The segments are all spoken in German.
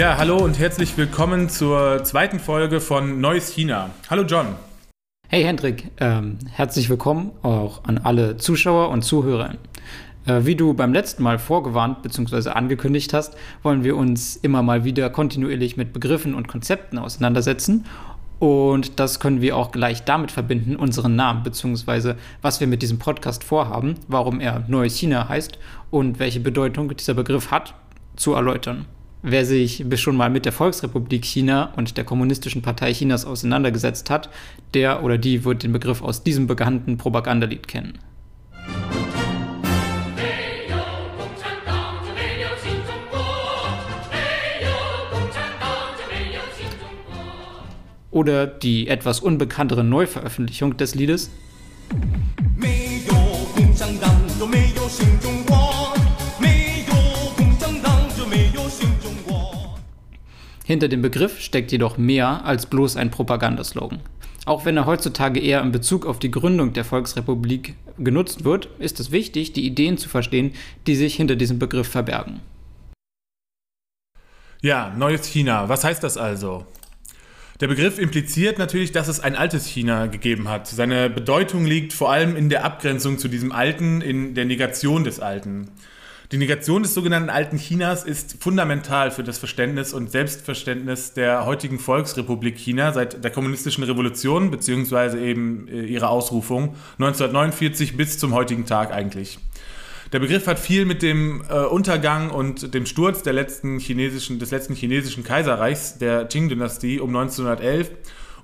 Ja, hallo und herzlich willkommen zur zweiten Folge von Neues China. Hallo John. Hey Hendrik, ähm, herzlich willkommen auch an alle Zuschauer und Zuhörer. Äh, wie du beim letzten Mal vorgewarnt bzw. angekündigt hast, wollen wir uns immer mal wieder kontinuierlich mit Begriffen und Konzepten auseinandersetzen. Und das können wir auch gleich damit verbinden, unseren Namen bzw. was wir mit diesem Podcast vorhaben, warum er Neues China heißt und welche Bedeutung dieser Begriff hat, zu erläutern. Wer sich bis schon mal mit der Volksrepublik China und der Kommunistischen Partei Chinas auseinandergesetzt hat, der oder die wird den Begriff aus diesem bekannten Propagandalied kennen. Oder die etwas unbekanntere Neuveröffentlichung des Liedes. Hinter dem Begriff steckt jedoch mehr als bloß ein Propagandaslogan. Auch wenn er heutzutage eher in Bezug auf die Gründung der Volksrepublik genutzt wird, ist es wichtig, die Ideen zu verstehen, die sich hinter diesem Begriff verbergen. Ja, neues China. Was heißt das also? Der Begriff impliziert natürlich, dass es ein altes China gegeben hat. Seine Bedeutung liegt vor allem in der Abgrenzung zu diesem Alten, in der Negation des Alten. Die Negation des sogenannten alten Chinas ist fundamental für das Verständnis und Selbstverständnis der heutigen Volksrepublik China seit der kommunistischen Revolution bzw. eben äh, ihrer Ausrufung 1949 bis zum heutigen Tag eigentlich. Der Begriff hat viel mit dem äh, Untergang und dem Sturz der letzten chinesischen, des letzten chinesischen Kaiserreichs, der Qing-Dynastie um 1911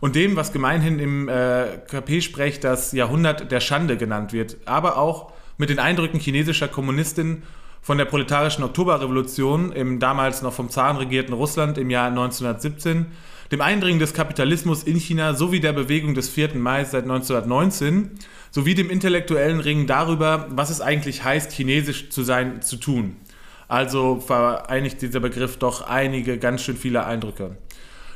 und dem, was gemeinhin im äh, KP-Sprech das Jahrhundert der Schande genannt wird, aber auch mit den Eindrücken chinesischer Kommunistin von der proletarischen Oktoberrevolution im damals noch vom Zaren regierten Russland im Jahr 1917, dem Eindringen des Kapitalismus in China sowie der Bewegung des 4. Mai seit 1919 sowie dem intellektuellen Ringen darüber, was es eigentlich heißt, chinesisch zu sein, zu tun. Also vereinigt dieser Begriff doch einige ganz schön viele Eindrücke.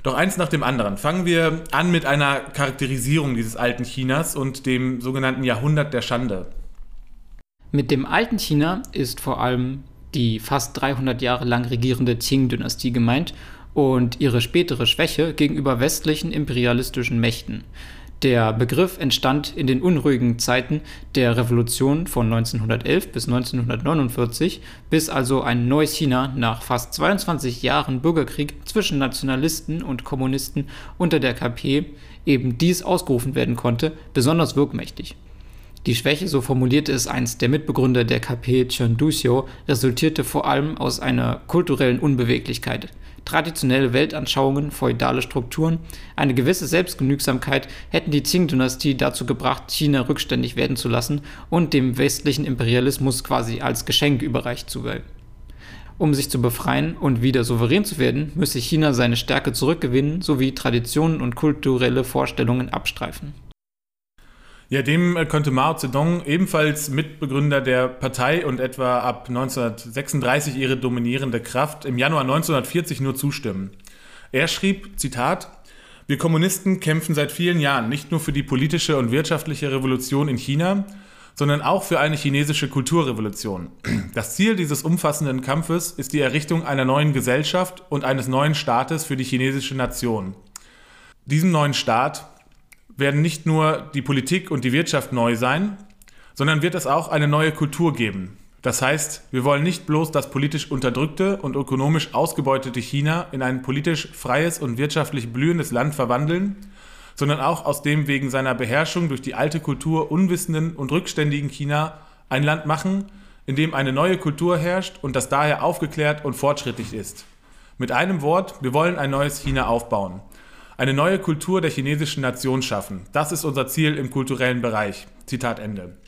Doch eins nach dem anderen. Fangen wir an mit einer Charakterisierung dieses alten Chinas und dem sogenannten Jahrhundert der Schande. Mit dem alten China ist vor allem die fast 300 Jahre lang regierende Qing-Dynastie gemeint und ihre spätere Schwäche gegenüber westlichen imperialistischen Mächten. Der Begriff entstand in den unruhigen Zeiten der Revolution von 1911 bis 1949, bis also ein neues China nach fast 22 Jahren Bürgerkrieg zwischen Nationalisten und Kommunisten unter der KP eben dies ausgerufen werden konnte, besonders wirkmächtig. Die Schwäche, so formulierte es einst der Mitbegründer der KP Chen Duxiu, resultierte vor allem aus einer kulturellen Unbeweglichkeit. Traditionelle Weltanschauungen, feudale Strukturen, eine gewisse Selbstgenügsamkeit hätten die Qing-Dynastie dazu gebracht, China rückständig werden zu lassen und dem westlichen Imperialismus quasi als Geschenk überreicht zu werden. Um sich zu befreien und wieder souverän zu werden, müsse China seine Stärke zurückgewinnen sowie Traditionen und kulturelle Vorstellungen abstreifen. Ja, dem äh, könnte Mao Zedong, ebenfalls Mitbegründer der Partei und etwa ab 1936 ihre dominierende Kraft, im Januar 1940 nur zustimmen. Er schrieb, Zitat, wir Kommunisten kämpfen seit vielen Jahren nicht nur für die politische und wirtschaftliche Revolution in China, sondern auch für eine chinesische Kulturrevolution. Das Ziel dieses umfassenden Kampfes ist die Errichtung einer neuen Gesellschaft und eines neuen Staates für die chinesische Nation. Diesem neuen Staat werden nicht nur die Politik und die Wirtschaft neu sein, sondern wird es auch eine neue Kultur geben. Das heißt, wir wollen nicht bloß das politisch unterdrückte und ökonomisch ausgebeutete China in ein politisch freies und wirtschaftlich blühendes Land verwandeln, sondern auch aus dem wegen seiner Beherrschung durch die alte Kultur unwissenden und rückständigen China ein Land machen, in dem eine neue Kultur herrscht und das daher aufgeklärt und fortschrittlich ist. Mit einem Wort, wir wollen ein neues China aufbauen eine neue Kultur der chinesischen Nation schaffen. Das ist unser Ziel im kulturellen Bereich. Zitat Ende.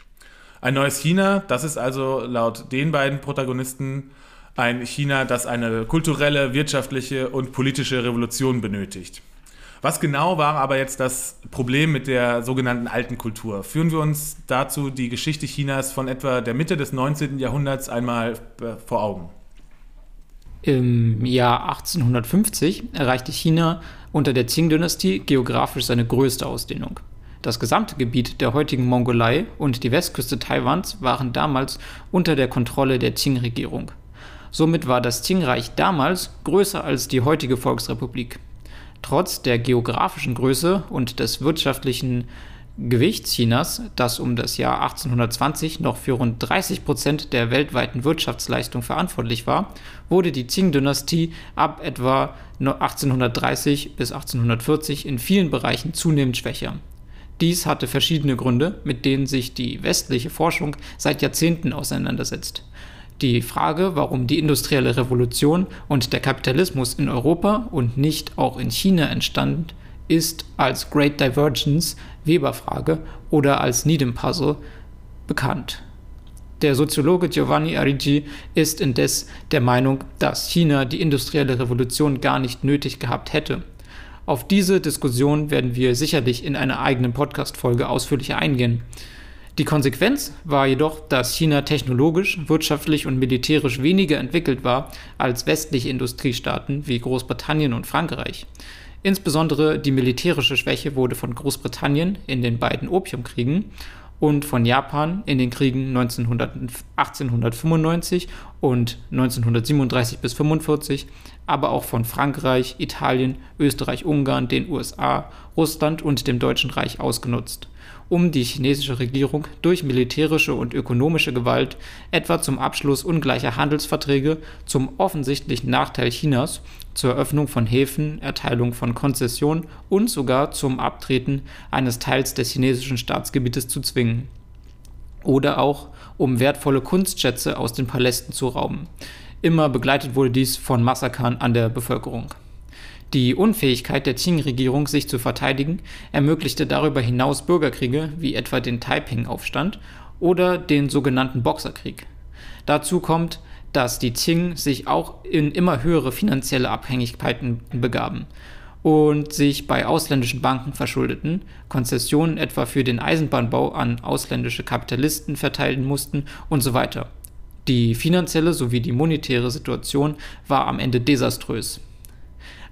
Ein neues China, das ist also laut den beiden Protagonisten ein China, das eine kulturelle, wirtschaftliche und politische Revolution benötigt. Was genau war aber jetzt das Problem mit der sogenannten alten Kultur? Führen wir uns dazu die Geschichte Chinas von etwa der Mitte des 19. Jahrhunderts einmal äh, vor Augen. Im Jahr 1850 erreichte China unter der Qing-Dynastie geografisch seine größte Ausdehnung. Das gesamte Gebiet der heutigen Mongolei und die Westküste Taiwans waren damals unter der Kontrolle der Qing-Regierung. Somit war das Qingreich damals größer als die heutige Volksrepublik. Trotz der geografischen Größe und des wirtschaftlichen Gewichts Chinas, das um das Jahr 1820 noch für rund 30 Prozent der weltweiten Wirtschaftsleistung verantwortlich war, wurde die Qing-Dynastie ab etwa 1830 bis 1840 in vielen Bereichen zunehmend schwächer. Dies hatte verschiedene Gründe, mit denen sich die westliche Forschung seit Jahrzehnten auseinandersetzt. Die Frage, warum die industrielle Revolution und der Kapitalismus in Europa und nicht auch in China entstanden, ist als Great Divergence Weber-Frage oder als Needham Puzzle bekannt. Der Soziologe Giovanni Arrighi ist indes der Meinung, dass China die industrielle Revolution gar nicht nötig gehabt hätte. Auf diese Diskussion werden wir sicherlich in einer eigenen Podcast-Folge ausführlicher eingehen. Die Konsequenz war jedoch, dass China technologisch, wirtschaftlich und militärisch weniger entwickelt war als westliche Industriestaaten wie Großbritannien und Frankreich. Insbesondere die militärische Schwäche wurde von Großbritannien in den beiden Opiumkriegen und von Japan in den Kriegen 1900, 1895 und 1937 bis 1945, aber auch von Frankreich, Italien, Österreich, Ungarn, den USA, Russland und dem Deutschen Reich ausgenutzt um die chinesische Regierung durch militärische und ökonomische Gewalt, etwa zum Abschluss ungleicher Handelsverträge, zum offensichtlichen Nachteil Chinas, zur Eröffnung von Häfen, Erteilung von Konzessionen und sogar zum Abtreten eines Teils des chinesischen Staatsgebietes zu zwingen. Oder auch um wertvolle Kunstschätze aus den Palästen zu rauben. Immer begleitet wurde dies von Massakern an der Bevölkerung. Die Unfähigkeit der Qing-Regierung, sich zu verteidigen, ermöglichte darüber hinaus Bürgerkriege wie etwa den Taiping-Aufstand oder den sogenannten Boxerkrieg. Dazu kommt, dass die Qing sich auch in immer höhere finanzielle Abhängigkeiten begaben und sich bei ausländischen Banken verschuldeten, Konzessionen etwa für den Eisenbahnbau an ausländische Kapitalisten verteilen mussten und so weiter. Die finanzielle sowie die monetäre Situation war am Ende desaströs.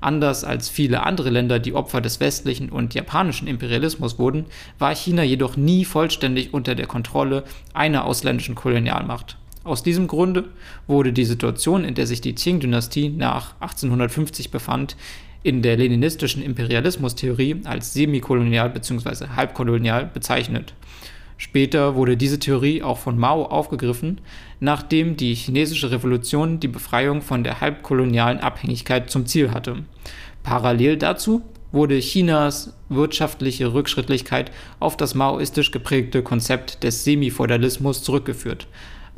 Anders als viele andere Länder, die Opfer des westlichen und japanischen Imperialismus wurden, war China jedoch nie vollständig unter der Kontrolle einer ausländischen Kolonialmacht. Aus diesem Grunde wurde die Situation, in der sich die Qing-Dynastie nach 1850 befand, in der leninistischen Imperialismustheorie als semikolonial bzw. halbkolonial bezeichnet. Später wurde diese Theorie auch von Mao aufgegriffen, nachdem die chinesische Revolution die Befreiung von der halbkolonialen Abhängigkeit zum Ziel hatte. Parallel dazu wurde Chinas wirtschaftliche Rückschrittlichkeit auf das maoistisch geprägte Konzept des Semifeudalismus zurückgeführt.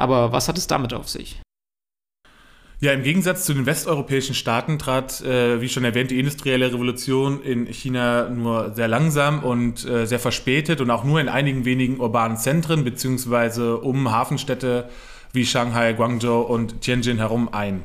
Aber was hat es damit auf sich? Ja, im Gegensatz zu den westeuropäischen Staaten trat, äh, wie schon erwähnt, die industrielle Revolution in China nur sehr langsam und äh, sehr verspätet und auch nur in einigen wenigen urbanen Zentren beziehungsweise um Hafenstädte wie Shanghai, Guangzhou und Tianjin herum ein.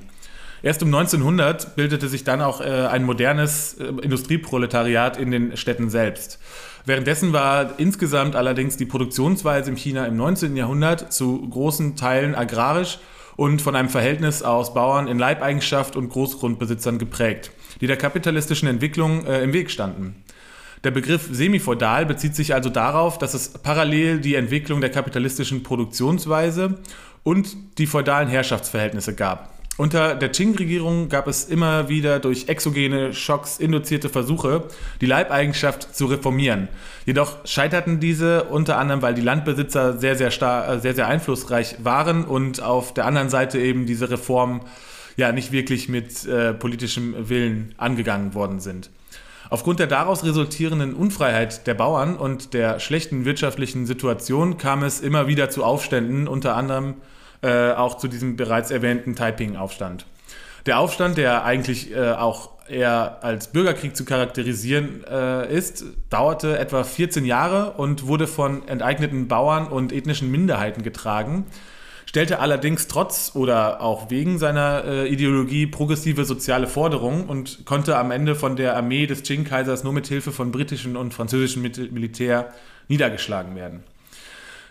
Erst um 1900 bildete sich dann auch äh, ein modernes äh, Industrieproletariat in den Städten selbst. Währenddessen war insgesamt allerdings die Produktionsweise in China im 19. Jahrhundert zu großen Teilen agrarisch und von einem Verhältnis aus Bauern in Leibeigenschaft und Großgrundbesitzern geprägt, die der kapitalistischen Entwicklung äh, im Weg standen. Der Begriff semifeudal bezieht sich also darauf, dass es parallel die Entwicklung der kapitalistischen Produktionsweise und die feudalen Herrschaftsverhältnisse gab. Unter der Qing-Regierung gab es immer wieder durch exogene Schocks induzierte Versuche, die Leibeigenschaft zu reformieren. Jedoch scheiterten diese unter anderem, weil die Landbesitzer sehr, sehr, star äh, sehr, sehr einflussreich waren und auf der anderen Seite eben diese Reformen ja nicht wirklich mit äh, politischem Willen angegangen worden sind. Aufgrund der daraus resultierenden Unfreiheit der Bauern und der schlechten wirtschaftlichen Situation kam es immer wieder zu Aufständen, unter anderem äh, auch zu diesem bereits erwähnten Taiping-Aufstand. Der Aufstand, der eigentlich äh, auch eher als Bürgerkrieg zu charakterisieren äh, ist, dauerte etwa 14 Jahre und wurde von enteigneten Bauern und ethnischen Minderheiten getragen, stellte allerdings trotz oder auch wegen seiner äh, Ideologie progressive soziale Forderungen und konnte am Ende von der Armee des Qing-Kaisers nur mit Hilfe von britischem und französischem Militär niedergeschlagen werden.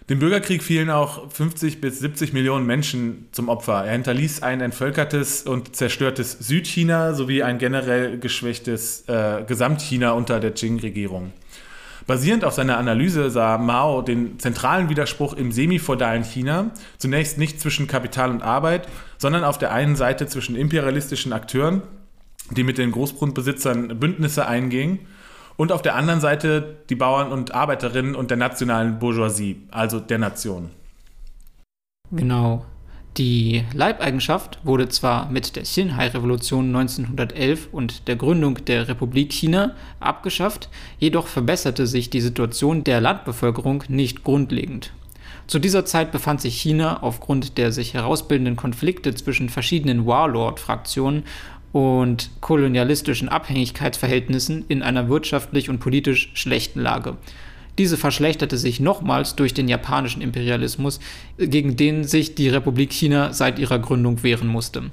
Dem Bürgerkrieg fielen auch 50 bis 70 Millionen Menschen zum Opfer. Er hinterließ ein entvölkertes und zerstörtes Südchina sowie ein generell geschwächtes äh, Gesamtchina unter der Qing-Regierung. Basierend auf seiner Analyse sah Mao den zentralen Widerspruch im semifeudalen China zunächst nicht zwischen Kapital und Arbeit, sondern auf der einen Seite zwischen imperialistischen Akteuren, die mit den Großgrundbesitzern Bündnisse eingingen, und auf der anderen Seite die Bauern und Arbeiterinnen und der nationalen Bourgeoisie, also der Nation. Genau. Die Leibeigenschaft wurde zwar mit der Xinhai-Revolution 1911 und der Gründung der Republik China abgeschafft, jedoch verbesserte sich die Situation der Landbevölkerung nicht grundlegend. Zu dieser Zeit befand sich China aufgrund der sich herausbildenden Konflikte zwischen verschiedenen Warlord-Fraktionen und kolonialistischen Abhängigkeitsverhältnissen in einer wirtschaftlich und politisch schlechten Lage. Diese verschlechterte sich nochmals durch den japanischen Imperialismus, gegen den sich die Republik China seit ihrer Gründung wehren musste.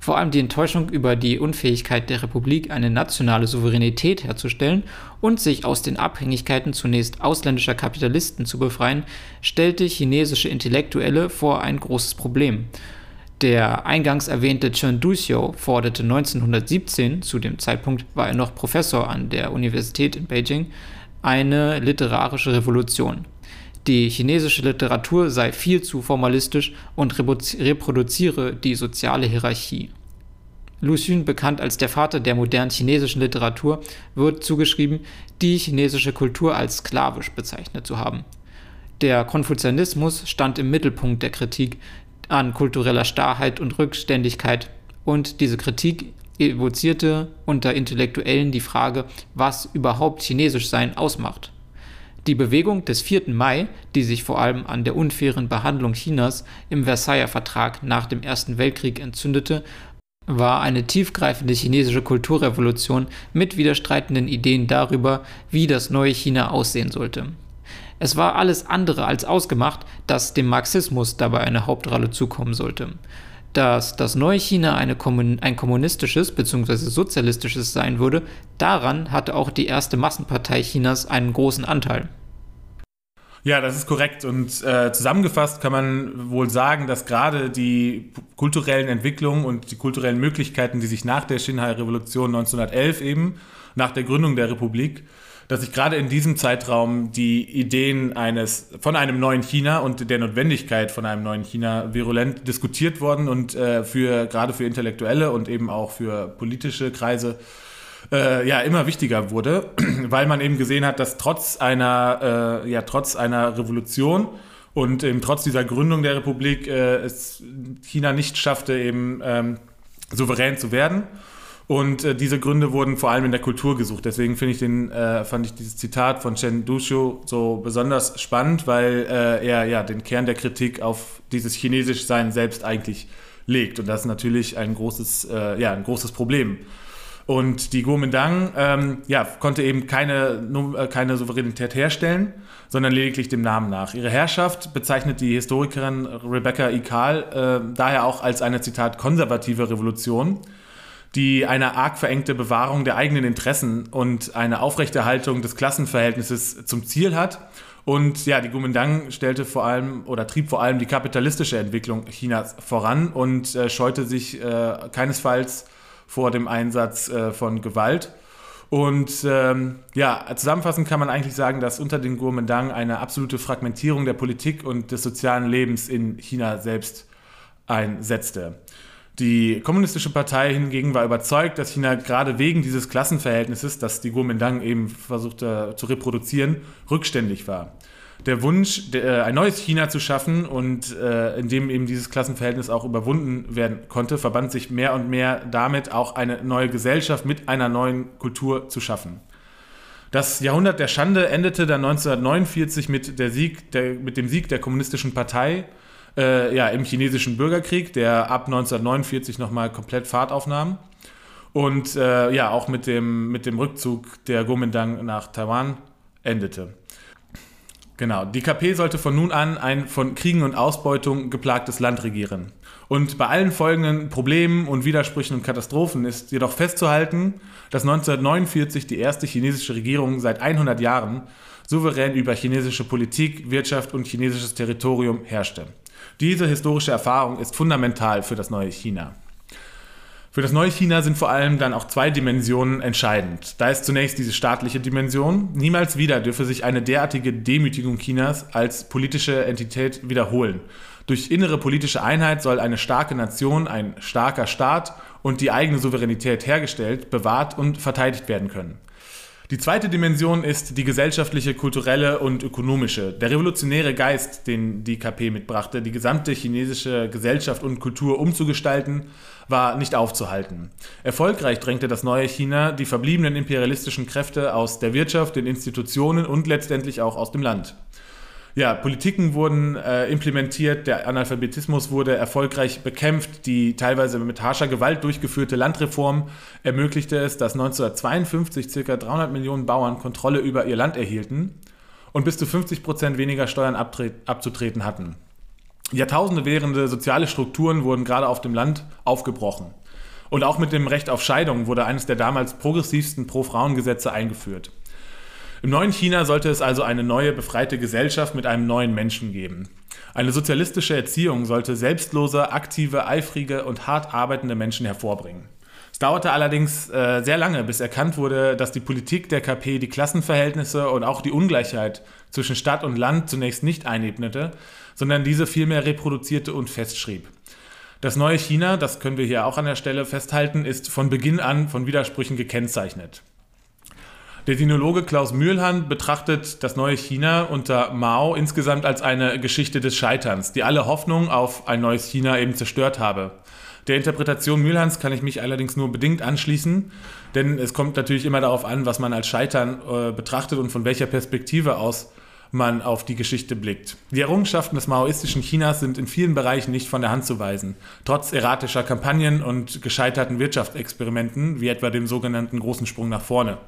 Vor allem die Enttäuschung über die Unfähigkeit der Republik, eine nationale Souveränität herzustellen und sich aus den Abhängigkeiten zunächst ausländischer Kapitalisten zu befreien, stellte chinesische Intellektuelle vor ein großes Problem. Der eingangs erwähnte Chen forderte 1917, zu dem Zeitpunkt war er noch Professor an der Universität in Beijing, eine literarische Revolution. Die chinesische Literatur sei viel zu formalistisch und reproduziere die soziale Hierarchie. Lu Xun, bekannt als der Vater der modernen chinesischen Literatur, wird zugeschrieben, die chinesische Kultur als sklavisch bezeichnet zu haben. Der Konfuzianismus stand im Mittelpunkt der Kritik an kultureller Starrheit und Rückständigkeit und diese Kritik evozierte unter Intellektuellen die Frage, was überhaupt Chinesisch sein ausmacht. Die Bewegung des 4. Mai, die sich vor allem an der unfairen Behandlung Chinas im Versailler Vertrag nach dem Ersten Weltkrieg entzündete, war eine tiefgreifende chinesische Kulturrevolution mit widerstreitenden Ideen darüber, wie das neue China aussehen sollte. Es war alles andere als ausgemacht, dass dem Marxismus dabei eine Hauptrolle zukommen sollte dass das neue China Kommun ein kommunistisches bzw. sozialistisches sein würde, daran hatte auch die erste Massenpartei Chinas einen großen Anteil. Ja, das ist korrekt. Und äh, zusammengefasst kann man wohl sagen, dass gerade die kulturellen Entwicklungen und die kulturellen Möglichkeiten, die sich nach der Xinhai-Revolution 1911 eben, nach der Gründung der Republik, dass sich gerade in diesem Zeitraum die Ideen eines von einem neuen China und der Notwendigkeit von einem neuen China virulent diskutiert worden und äh, für gerade für Intellektuelle und eben auch für politische Kreise äh, ja immer wichtiger wurde, weil man eben gesehen hat, dass trotz einer äh, ja trotz einer Revolution und eben trotz dieser Gründung der Republik äh, es China nicht schaffte eben ähm, souverän zu werden und äh, diese Gründe wurden vor allem in der Kultur gesucht. Deswegen finde ich den, äh, fand ich dieses Zitat von Chen Duxiu so besonders spannend, weil äh, er ja den Kern der Kritik auf dieses Chinesischsein selbst eigentlich legt. Und das ist natürlich ein großes, äh, ja, ein großes Problem. Und die Kuomintang ähm, ja, konnte eben keine, äh, keine Souveränität herstellen, sondern lediglich dem Namen nach. Ihre Herrschaft bezeichnet die Historikerin Rebecca Ikal äh, daher auch als eine, Zitat, konservative Revolution die eine arg verengte Bewahrung der eigenen Interessen und eine Aufrechterhaltung des Klassenverhältnisses zum Ziel hat. Und ja, die Kuomintang stellte vor allem oder trieb vor allem die kapitalistische Entwicklung Chinas voran und äh, scheute sich äh, keinesfalls vor dem Einsatz äh, von Gewalt. Und ähm, ja, zusammenfassend kann man eigentlich sagen, dass unter den Kuomintang eine absolute Fragmentierung der Politik und des sozialen Lebens in China selbst einsetzte. Die Kommunistische Partei hingegen war überzeugt, dass China gerade wegen dieses Klassenverhältnisses, das die Kuomintang eben versuchte zu reproduzieren, rückständig war. Der Wunsch, äh, ein neues China zu schaffen und äh, in dem eben dieses Klassenverhältnis auch überwunden werden konnte, verband sich mehr und mehr damit, auch eine neue Gesellschaft mit einer neuen Kultur zu schaffen. Das Jahrhundert der Schande endete dann 1949 mit, Sieg der, mit dem Sieg der Kommunistischen Partei äh, ja, im chinesischen Bürgerkrieg, der ab 1949 nochmal komplett Fahrt aufnahm. Und äh, ja, auch mit dem, mit dem Rückzug der Kuomintang nach Taiwan endete. Genau, die KP sollte von nun an ein von Kriegen und Ausbeutung geplagtes Land regieren. Und bei allen folgenden Problemen und Widersprüchen und Katastrophen ist jedoch festzuhalten, dass 1949 die erste chinesische Regierung seit 100 Jahren souverän über chinesische Politik, Wirtschaft und chinesisches Territorium herrschte. Diese historische Erfahrung ist fundamental für das neue China. Für das neue China sind vor allem dann auch zwei Dimensionen entscheidend. Da ist zunächst diese staatliche Dimension. Niemals wieder dürfe sich eine derartige Demütigung Chinas als politische Entität wiederholen. Durch innere politische Einheit soll eine starke Nation, ein starker Staat und die eigene Souveränität hergestellt, bewahrt und verteidigt werden können. Die zweite Dimension ist die gesellschaftliche, kulturelle und ökonomische. Der revolutionäre Geist, den die KP mitbrachte, die gesamte chinesische Gesellschaft und Kultur umzugestalten, war nicht aufzuhalten. Erfolgreich drängte das neue China die verbliebenen imperialistischen Kräfte aus der Wirtschaft, den Institutionen und letztendlich auch aus dem Land. Ja, Politiken wurden äh, implementiert, der Analphabetismus wurde erfolgreich bekämpft, die teilweise mit harscher Gewalt durchgeführte Landreform ermöglichte es, dass 1952 ca. 300 Millionen Bauern Kontrolle über ihr Land erhielten und bis zu 50 Prozent weniger Steuern abzutreten hatten. Jahrtausende währende soziale Strukturen wurden gerade auf dem Land aufgebrochen. Und auch mit dem Recht auf Scheidung wurde eines der damals progressivsten Pro-Frauen-Gesetze eingeführt. Im neuen China sollte es also eine neue, befreite Gesellschaft mit einem neuen Menschen geben. Eine sozialistische Erziehung sollte selbstlose, aktive, eifrige und hart arbeitende Menschen hervorbringen. Es dauerte allerdings äh, sehr lange, bis erkannt wurde, dass die Politik der KP die Klassenverhältnisse und auch die Ungleichheit zwischen Stadt und Land zunächst nicht einebnete, sondern diese vielmehr reproduzierte und festschrieb. Das neue China, das können wir hier auch an der Stelle festhalten, ist von Beginn an von Widersprüchen gekennzeichnet. Der Sinologe Klaus Mühlhahn betrachtet das neue China unter Mao insgesamt als eine Geschichte des Scheiterns, die alle Hoffnung auf ein neues China eben zerstört habe. Der Interpretation Mühlhans kann ich mich allerdings nur bedingt anschließen, denn es kommt natürlich immer darauf an, was man als Scheitern äh, betrachtet und von welcher Perspektive aus man auf die Geschichte blickt. Die Errungenschaften des maoistischen Chinas sind in vielen Bereichen nicht von der Hand zu weisen, trotz erratischer Kampagnen und gescheiterten Wirtschaftsexperimenten, wie etwa dem sogenannten großen Sprung nach vorne.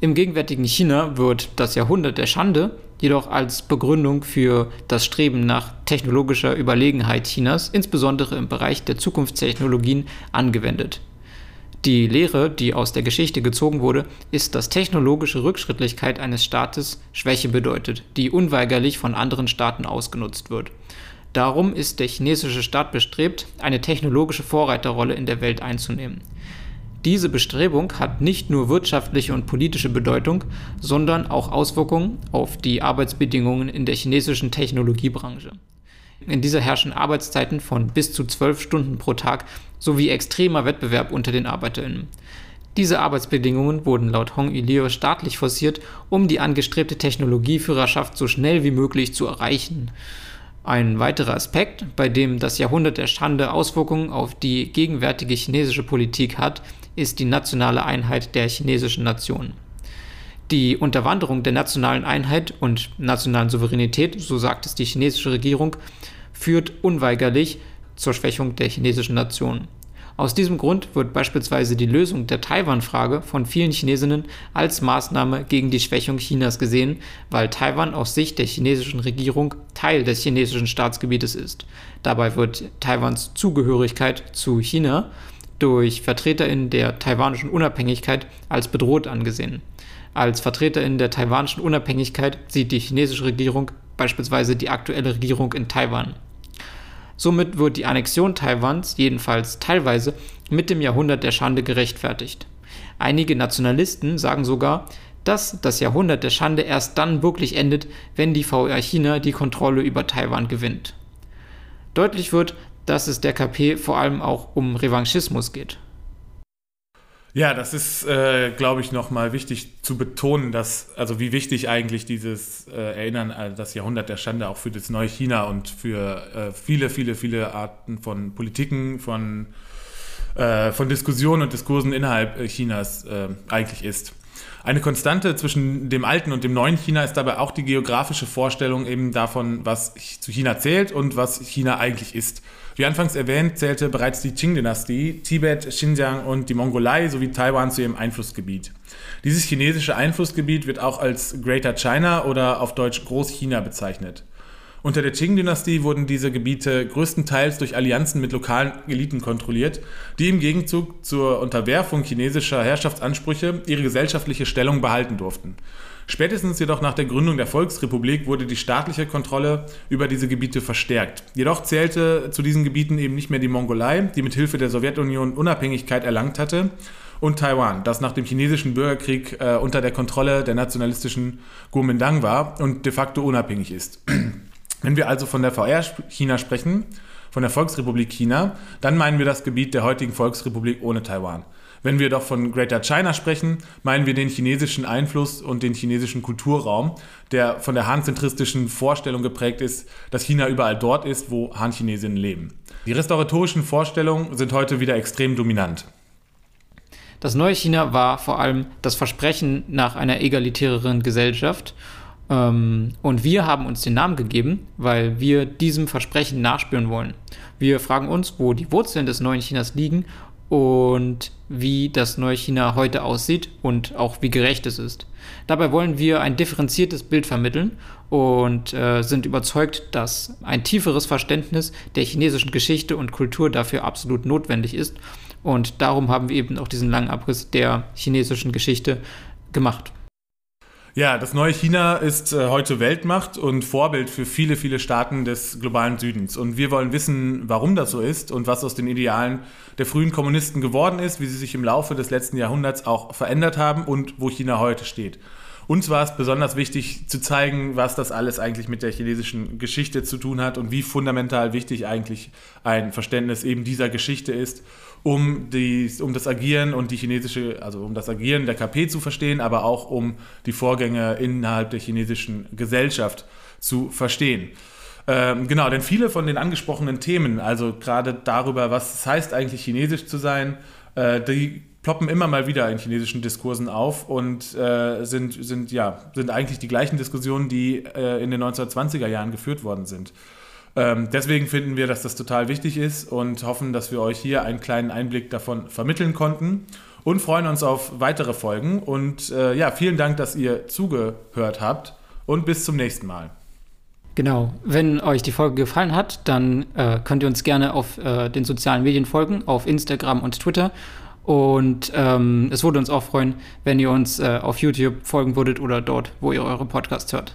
Im gegenwärtigen China wird das Jahrhundert der Schande jedoch als Begründung für das Streben nach technologischer Überlegenheit Chinas, insbesondere im Bereich der Zukunftstechnologien, angewendet. Die Lehre, die aus der Geschichte gezogen wurde, ist, dass technologische Rückschrittlichkeit eines Staates Schwäche bedeutet, die unweigerlich von anderen Staaten ausgenutzt wird. Darum ist der chinesische Staat bestrebt, eine technologische Vorreiterrolle in der Welt einzunehmen. Diese Bestrebung hat nicht nur wirtschaftliche und politische Bedeutung, sondern auch Auswirkungen auf die Arbeitsbedingungen in der chinesischen Technologiebranche. In dieser herrschen Arbeitszeiten von bis zu zwölf Stunden pro Tag sowie extremer Wettbewerb unter den ArbeiterInnen. Diese Arbeitsbedingungen wurden laut Hong Ilio staatlich forciert, um die angestrebte Technologieführerschaft so schnell wie möglich zu erreichen. Ein weiterer Aspekt, bei dem das Jahrhundert der Schande Auswirkungen auf die gegenwärtige chinesische Politik hat, ist die nationale Einheit der chinesischen Nation. Die Unterwanderung der nationalen Einheit und nationalen Souveränität, so sagt es die chinesische Regierung, führt unweigerlich zur Schwächung der chinesischen Nation. Aus diesem Grund wird beispielsweise die Lösung der Taiwan-Frage von vielen Chinesinnen als Maßnahme gegen die Schwächung Chinas gesehen, weil Taiwan aus Sicht der chinesischen Regierung Teil des chinesischen Staatsgebietes ist. Dabei wird Taiwans Zugehörigkeit zu China durch VertreterInnen der taiwanischen Unabhängigkeit als bedroht angesehen. Als VertreterInnen der taiwanischen Unabhängigkeit sieht die chinesische Regierung beispielsweise die aktuelle Regierung in Taiwan. Somit wird die Annexion Taiwans jedenfalls teilweise mit dem Jahrhundert der Schande gerechtfertigt. Einige Nationalisten sagen sogar, dass das Jahrhundert der Schande erst dann wirklich endet, wenn die VR China die Kontrolle über Taiwan gewinnt. Deutlich wird, dass es der KP vor allem auch um Revanchismus geht. Ja, das ist, äh, glaube ich, nochmal wichtig zu betonen, dass, also wie wichtig eigentlich dieses äh, Erinnern an das Jahrhundert der Schande auch für das neue China und für äh, viele, viele, viele Arten von Politiken, von, äh, von Diskussionen und Diskursen innerhalb äh, Chinas äh, eigentlich ist. Eine Konstante zwischen dem alten und dem neuen China ist dabei auch die geografische Vorstellung eben davon, was zu China zählt und was China eigentlich ist. Wie anfangs erwähnt, zählte bereits die Qing-Dynastie Tibet, Xinjiang und die Mongolei sowie Taiwan zu ihrem Einflussgebiet. Dieses chinesische Einflussgebiet wird auch als Greater China oder auf Deutsch Großchina bezeichnet. Unter der Qing-Dynastie wurden diese Gebiete größtenteils durch Allianzen mit lokalen Eliten kontrolliert, die im Gegenzug zur Unterwerfung chinesischer Herrschaftsansprüche ihre gesellschaftliche Stellung behalten durften. Spätestens jedoch nach der Gründung der Volksrepublik wurde die staatliche Kontrolle über diese Gebiete verstärkt. Jedoch zählte zu diesen Gebieten eben nicht mehr die Mongolei, die mit Hilfe der Sowjetunion Unabhängigkeit erlangt hatte, und Taiwan, das nach dem chinesischen Bürgerkrieg äh, unter der Kontrolle der nationalistischen Kuomintang war und de facto unabhängig ist. Wenn wir also von der VR-China sprechen, von der Volksrepublik China, dann meinen wir das Gebiet der heutigen Volksrepublik ohne Taiwan. Wenn wir doch von Greater China sprechen, meinen wir den chinesischen Einfluss und den chinesischen Kulturraum, der von der Han-zentristischen Vorstellung geprägt ist, dass China überall dort ist, wo Han-Chinesinnen leben. Die restauratorischen Vorstellungen sind heute wieder extrem dominant. Das neue China war vor allem das Versprechen nach einer egalitäreren Gesellschaft. Ähm, und wir haben uns den Namen gegeben, weil wir diesem Versprechen nachspüren wollen. Wir fragen uns, wo die Wurzeln des neuen Chinas liegen und wie das neue China heute aussieht und auch wie gerecht es ist. Dabei wollen wir ein differenziertes Bild vermitteln und äh, sind überzeugt, dass ein tieferes Verständnis der chinesischen Geschichte und Kultur dafür absolut notwendig ist und darum haben wir eben auch diesen langen Abriss der chinesischen Geschichte gemacht. Ja, das neue China ist äh, heute Weltmacht und Vorbild für viele, viele Staaten des globalen Südens. Und wir wollen wissen, warum das so ist und was aus den Idealen der frühen Kommunisten geworden ist, wie sie sich im Laufe des letzten Jahrhunderts auch verändert haben und wo China heute steht. Uns war es besonders wichtig zu zeigen, was das alles eigentlich mit der chinesischen Geschichte zu tun hat und wie fundamental wichtig eigentlich ein Verständnis eben dieser Geschichte ist, um, die, um das Agieren und die chinesische, also um das Agieren der KP zu verstehen, aber auch um die Vorgänge innerhalb der chinesischen Gesellschaft zu verstehen. Ähm, genau, denn viele von den angesprochenen Themen, also gerade darüber, was es heißt eigentlich chinesisch zu sein, äh, die ploppen immer mal wieder in chinesischen Diskursen auf und äh, sind, sind, ja, sind eigentlich die gleichen Diskussionen, die äh, in den 1920er Jahren geführt worden sind. Ähm, deswegen finden wir, dass das total wichtig ist und hoffen, dass wir euch hier einen kleinen Einblick davon vermitteln konnten und freuen uns auf weitere Folgen. Und äh, ja, vielen Dank, dass ihr zugehört habt und bis zum nächsten Mal. Genau, wenn euch die Folge gefallen hat, dann äh, könnt ihr uns gerne auf äh, den sozialen Medien folgen, auf Instagram und Twitter und ähm, es würde uns auch freuen, wenn ihr uns äh, auf YouTube folgen würdet oder dort, wo ihr eure Podcasts hört.